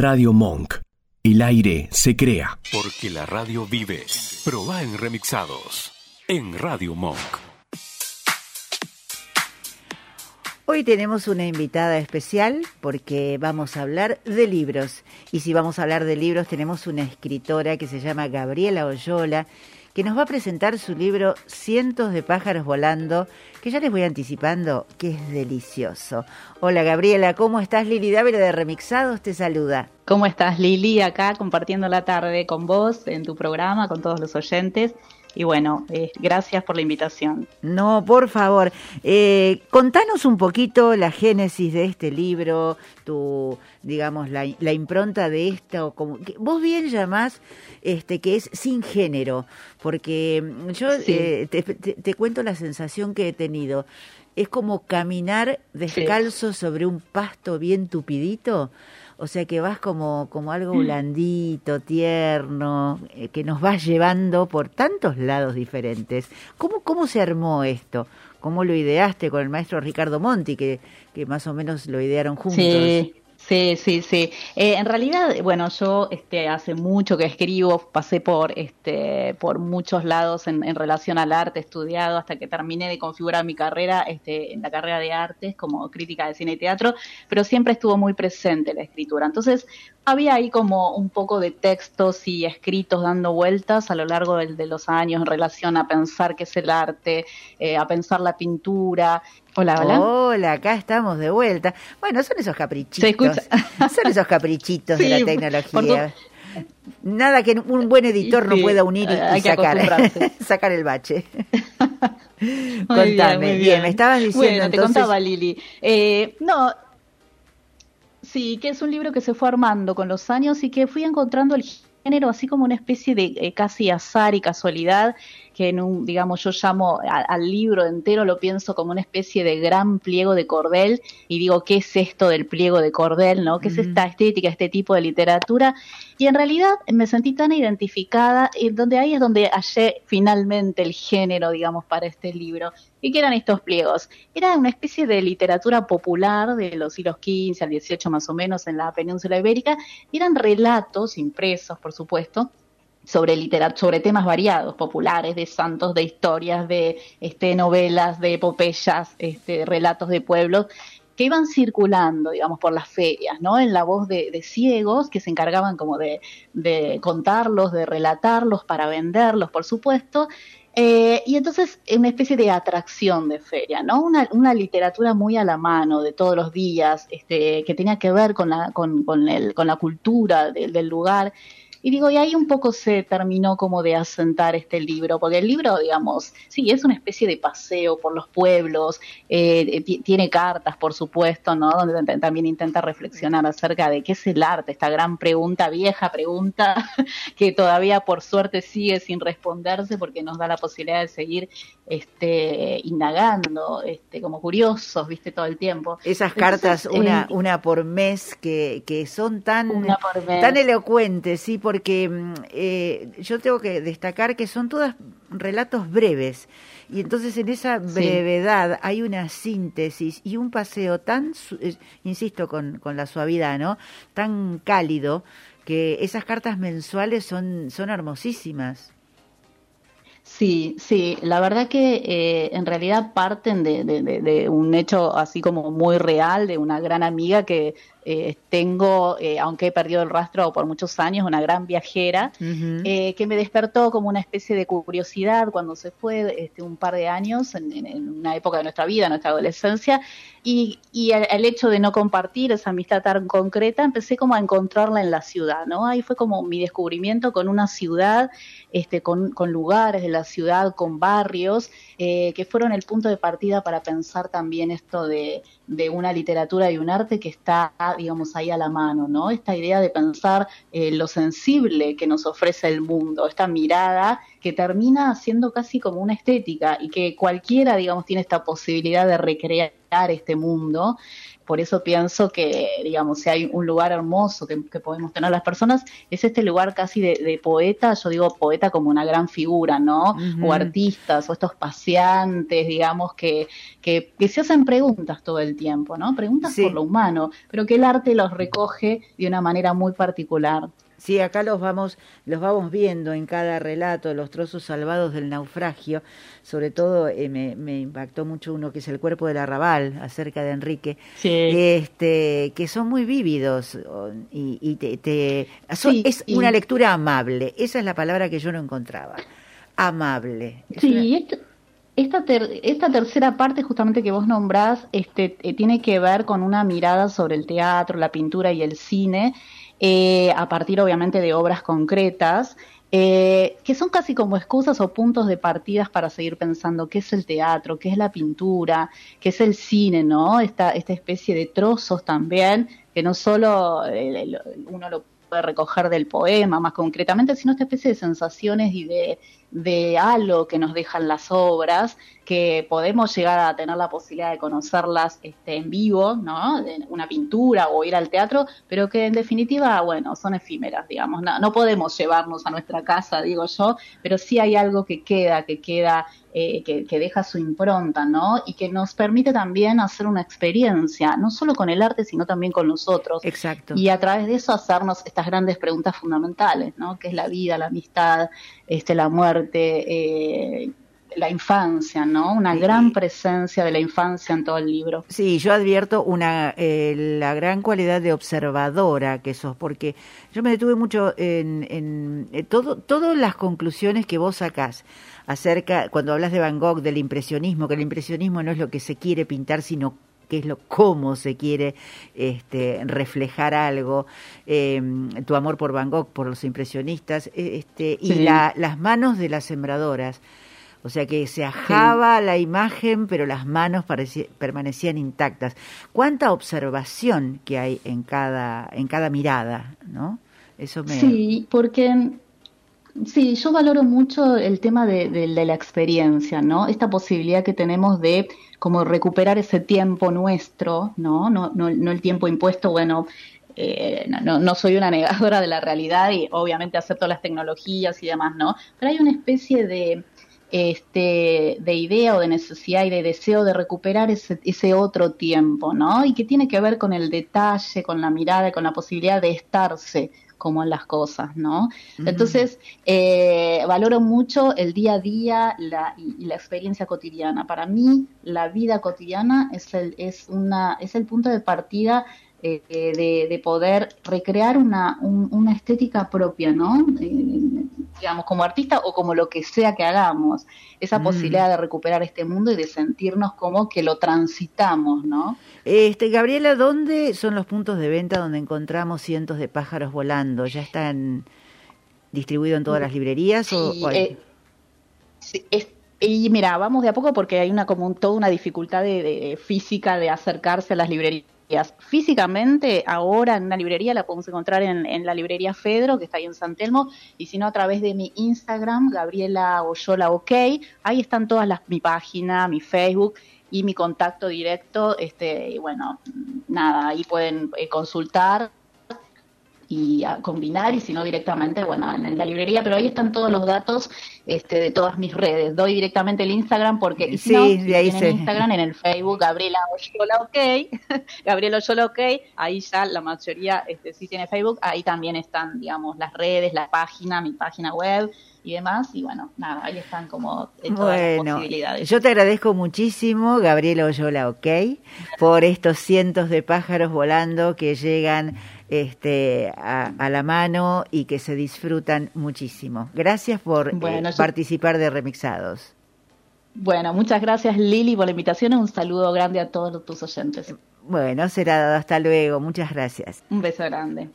Radio Monk. El aire se crea. Porque la radio vive. Proba en remixados. En Radio Monk. Hoy tenemos una invitada especial porque vamos a hablar de libros. Y si vamos a hablar de libros, tenemos una escritora que se llama Gabriela Oyola que nos va a presentar su libro Cientos de pájaros volando, que ya les voy anticipando que es delicioso. Hola Gabriela, ¿cómo estás? Lili Dávila de Remixados te saluda. ¿Cómo estás Lili? Acá compartiendo la tarde con vos en tu programa, con todos los oyentes. Y bueno, eh, gracias por la invitación. No, por favor, eh, contanos un poquito la génesis de este libro, tu, digamos, la, impronta de esto. Como, vos bien llamás este, que es sin género, porque yo eh, te, cuento la sensación que he tenido. Es como caminar descalzo sobre un pasto bien tupidito o sea que vas como, como algo mm. blandito, tierno, eh, que nos vas llevando por tantos lados diferentes. ¿Cómo, cómo se armó esto? ¿Cómo lo ideaste con el maestro Ricardo Monti, que, que más o menos lo idearon juntos? Sí. Sí, sí, sí. Eh, en realidad, bueno, yo este, hace mucho que escribo, pasé por, este, por muchos lados en, en, relación al arte, estudiado hasta que terminé de configurar mi carrera este, en la carrera de artes como crítica de cine y teatro, pero siempre estuvo muy presente la escritura. Entonces, había ahí como un poco de textos y escritos dando vueltas a lo largo de, los años en relación a pensar qué es el arte, eh, a pensar la pintura. Hola, hola. Hola, acá estamos de vuelta. Bueno, son esos caprichitos. Son esos caprichitos de la tecnología. Nada que un buen editor no pueda unir y, sacar, sacar el bache. Contame, bien, me estabas diciendo. Bueno, te contaba Lili. Eh, no, Sí, que es un libro que se fue armando con los años y que fui encontrando el género así como una especie de eh, casi azar y casualidad que en un, digamos, yo llamo al libro entero, lo pienso como una especie de gran pliego de cordel, y digo, ¿qué es esto del pliego de cordel, no? ¿Qué es esta estética, este tipo de literatura? Y en realidad me sentí tan identificada, y donde ahí es donde hallé finalmente el género, digamos, para este libro. ¿Y qué eran estos pliegos? Era una especie de literatura popular de los siglos XV al XVIII más o menos en la península ibérica, eran relatos impresos, por supuesto, sobre sobre temas variados, populares, de santos, de historias, de este, novelas, de epopeyas, este, relatos de pueblos, que iban circulando, digamos, por las ferias, ¿no? En la voz de, ciegos que se encargaban como de, contarlos, de relatarlos para venderlos, por supuesto, eh, y entonces una especie de atracción de feria, ¿no? Una, literatura muy a la mano de todos los días, este, que tenía que ver con la, con, el, con la cultura del lugar y digo, y ahí un poco se terminó como de asentar este libro, porque el libro, digamos, sí, es una especie de paseo por los pueblos, eh, tiene cartas, por supuesto, ¿no? Donde también intenta reflexionar acerca de qué es el arte, esta gran pregunta, vieja pregunta, que todavía por suerte sigue sin responderse porque nos da la posibilidad de seguir este, indagando, este, como curiosos, viste, todo el tiempo. Esas cartas, una, eh, una por mes, que, que son tan, tan elocuentes, sí, porque mm, eh, yo tengo que destacar que son todas relatos breves. Y entonces en esa brevedad hay una síntesis y un paseo tan, insisto, con, con la suavidad, ¿no? Tan cálido que esas cartas mensuales son, son hermosísimas. Sí, sí, la verdad que eh, en realidad parten de, de, un hecho así como muy real, de una gran amiga que eh, tengo, eh, aunque he perdido el rastro por muchos años, una gran viajera, que me despertó como una especie de curiosidad cuando se fue este, un par de años, en, una época de nuestra vida, nuestra adolescencia, y, y el, hecho de no compartir esa amistad tan concreta, empecé como a encontrarla en la ciudad, ¿no? Ahí fue como mi descubrimiento con una ciudad, este, con, con lugares de la ciudad, con barrios, que fueron el punto de partida para pensar también esto de, de una literatura y un arte que está digamos, ahí a la mano, ¿no? Esta idea de pensar eh, lo sensible que nos ofrece el mundo, esta mirada que termina siendo casi como una estética y que cualquiera, digamos, tiene esta posibilidad de recrear este mundo. Por eso pienso que, digamos, si hay un lugar hermoso que, podemos tener las personas, es este lugar casi de, poeta, yo digo poeta como una gran figura, ¿no? O artistas, o estos paseantes, digamos, que, que, se hacen preguntas todo el tiempo, ¿no? Preguntas por lo humano, pero que el arte los recoge de una manera muy particular. Sí, acá los vamos, los vamos viendo en cada relato, los trozos salvados del naufragio. Sobre todo eh, me, impactó mucho uno que es el cuerpo del arrabal, acerca de Enrique, este, que son muy vívidos y, te, es una lectura amable. Esa es la palabra que yo no encontraba. Amable. sí, esta, esta tercera parte justamente que vos nombrás este, eh, tiene que ver con una mirada sobre el teatro, la pintura y el cine eh, a partir obviamente de obras concretas, eh, que son casi como excusas o puntos de partidas para seguir pensando qué es el teatro, qué es la pintura, qué es el cine, ¿no? Esta, esta especie de trozos también, que no solo uno lo puede recoger del poema más concretamente, sino esta especie de sensaciones y de, de halo que nos dejan las obras, que podemos llegar a tener la posibilidad de conocerlas este, en vivo, ¿no? De una pintura o ir al teatro, pero que en definitiva, bueno, son efímeras, digamos. No, no podemos llevarnos a nuestra casa, digo yo, pero sí hay algo que queda, que queda eh, que, deja su impronta, ¿no? Y que nos permite también hacer una experiencia, no solo con el arte, sino también con nosotros. Exacto. Y a través de eso hacernos estas grandes preguntas fundamentales, ¿no? Que es la vida, la amistad, este, la muerte, eh, la infancia, ¿no? Una gran presencia de la infancia en todo el libro. Sí, yo advierto una eh, la gran cualidad de observadora que sos, porque yo me detuve mucho en, en, en todo, todas las conclusiones que vos sacás acerca, cuando hablas de Van Gogh, del impresionismo, que el impresionismo no es lo que se quiere pintar, sino que es lo cómo se quiere este, reflejar algo, em, tu amor por Van Gogh, por los impresionistas, e, este, y las manos de las sembradoras. O sea que se ajaba la imagen, pero las manos permanecían intactas. Cuánta observación que hay en cada, en cada mirada, ¿no? Eso me... Sí, porque Sí, yo valoro mucho el tema de, la experiencia, ¿no? Esta posibilidad que tenemos de como recuperar ese tiempo nuestro, ¿no? No, no, el tiempo impuesto, bueno, eh, no, no, soy una negadora de la realidad y obviamente acepto las tecnologías y demás, ¿no? Pero hay una especie de, este, de idea o de necesidad y de deseo de recuperar ese, ese otro tiempo, ¿no? Y que tiene que ver con el detalle, con la mirada, con la posibilidad de estarse como en las cosas, ¿no? Entonces, eh, valoro mucho el día a día la, y, la experiencia cotidiana. Para mí, la vida cotidiana es el, es una, es el punto de partida eh, de, poder recrear una, una estética propia, ¿no? Eh, digamos, como artista o como lo que sea que hagamos. Esa mm. posibilidad de recuperar este mundo y de sentirnos como que lo transitamos, ¿no? Este, Gabriela, ¿dónde son los puntos de venta donde encontramos cientos de pájaros volando? ¿Ya están distribuidos en todas las librerías? o, eh, y mira, vamos de a poco porque hay una como toda una dificultad de física de acercarse a las librerías Físicamente, ahora en una librería la podemos encontrar en, la librería Fedro, que está ahí en San Telmo, y si no a través de mi Instagram, Gabriela Oyola OK, ahí están todas las, mi página, mi Facebook y mi contacto directo, este, y bueno, nada, ahí pueden eh, consultar y a combinar y si no directamente, bueno, en la librería, pero ahí están todos los datos este, de todas mis redes. Doy directamente el Instagram porque si sí, de ahí Instagram, en el Facebook, Gabriela Oyola OK, Gabriela Oyola OK, ahí ya la mayoría este, sí tiene Facebook, ahí también están, digamos, las redes, la página, mi página web y demás, y bueno, nada, ahí están como todas las posibilidades. Yo te agradezco muchísimo, Gabriela Oyola OK, por estos cientos de pájaros volando que llegan este, a, la mano y que se disfrutan muchísimo. Gracias por eh, participar de Remixados. Bueno, muchas gracias Lili por la invitación un saludo grande a todos tus oyentes. Bueno, será dado. Hasta luego. Muchas gracias. Un beso grande.